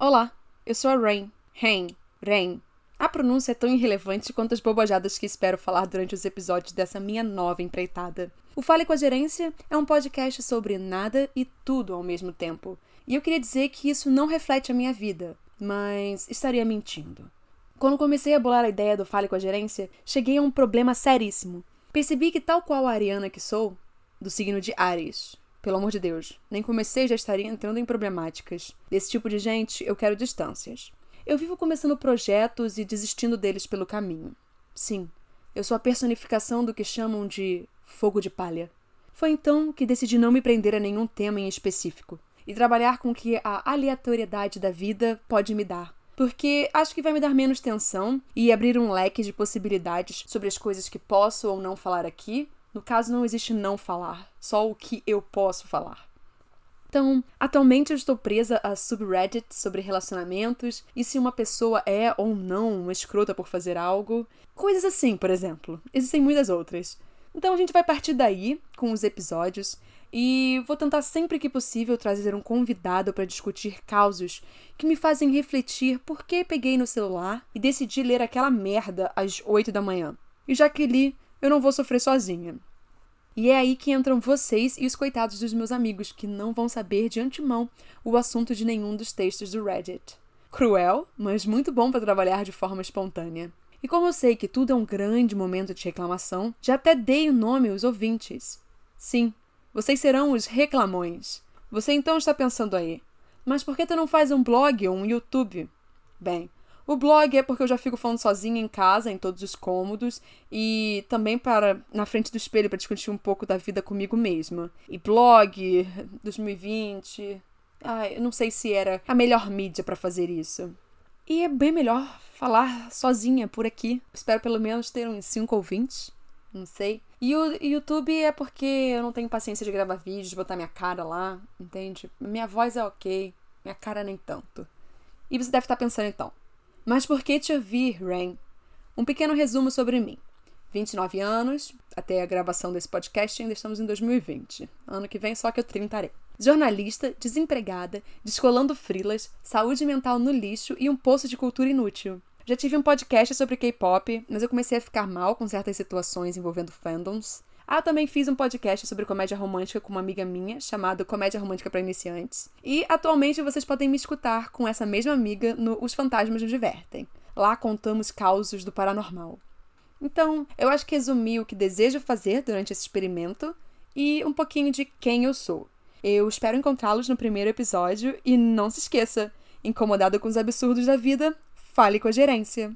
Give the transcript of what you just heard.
Olá, eu sou a Rain. Rain. Rain. A pronúncia é tão irrelevante quanto as bobajadas que espero falar durante os episódios dessa minha nova empreitada. O Fale com a Gerência é um podcast sobre nada e tudo ao mesmo tempo. E eu queria dizer que isso não reflete a minha vida, mas estaria mentindo. Quando comecei a bolar a ideia do Fale com a Gerência, cheguei a um problema seríssimo. Percebi que, tal qual a Ariana que sou, do signo de Ares, pelo amor de Deus, nem comecei já estaria entrando em problemáticas. Desse tipo de gente, eu quero distâncias. Eu vivo começando projetos e desistindo deles pelo caminho. Sim, eu sou a personificação do que chamam de fogo de palha. Foi então que decidi não me prender a nenhum tema em específico e trabalhar com o que a aleatoriedade da vida pode me dar. Porque acho que vai me dar menos tensão e abrir um leque de possibilidades sobre as coisas que posso ou não falar aqui, no caso, não existe não falar, só o que eu posso falar. Então, atualmente eu estou presa a subreddits sobre relacionamentos e se uma pessoa é ou não uma escrota por fazer algo. Coisas assim, por exemplo. Existem muitas outras. Então a gente vai partir daí com os episódios e vou tentar sempre que possível trazer um convidado para discutir causos que me fazem refletir por que peguei no celular e decidi ler aquela merda às 8 da manhã. E já que li, eu não vou sofrer sozinha. E é aí que entram vocês e os coitados dos meus amigos, que não vão saber de antemão o assunto de nenhum dos textos do Reddit. Cruel, mas muito bom para trabalhar de forma espontânea. E como eu sei que tudo é um grande momento de reclamação, já até dei o nome aos ouvintes. Sim, vocês serão os reclamões. Você então está pensando aí, mas por que tu não faz um blog ou um YouTube? Bem, o blog é porque eu já fico falando sozinha em casa, em todos os cômodos, e também para na frente do espelho para discutir um pouco da vida comigo mesma. E blog 2020, ai, eu não sei se era a melhor mídia para fazer isso. E é bem melhor falar sozinha por aqui. Espero pelo menos ter uns 5 ouvintes. Não sei. E o YouTube é porque eu não tenho paciência de gravar vídeos, botar minha cara lá, entende? Minha voz é ok, minha cara nem tanto. E você deve estar pensando então, mas por que te ouvir, Rain? Um pequeno resumo sobre mim. 29 anos, até a gravação desse podcast ainda estamos em 2020. Ano que vem só que eu trintarei. Jornalista, desempregada, descolando frilas, saúde mental no lixo e um poço de cultura inútil. Já tive um podcast sobre K-pop, mas eu comecei a ficar mal com certas situações envolvendo fandoms. Ah, também fiz um podcast sobre comédia romântica com uma amiga minha, chamado Comédia Romântica para Iniciantes. E atualmente vocês podem me escutar com essa mesma amiga no Os Fantasmas Nos Divertem. Lá contamos causos do paranormal. Então, eu acho que resumi o que desejo fazer durante esse experimento e um pouquinho de quem eu sou. Eu espero encontrá-los no primeiro episódio e não se esqueça, incomodado com os absurdos da vida, fale com a gerência.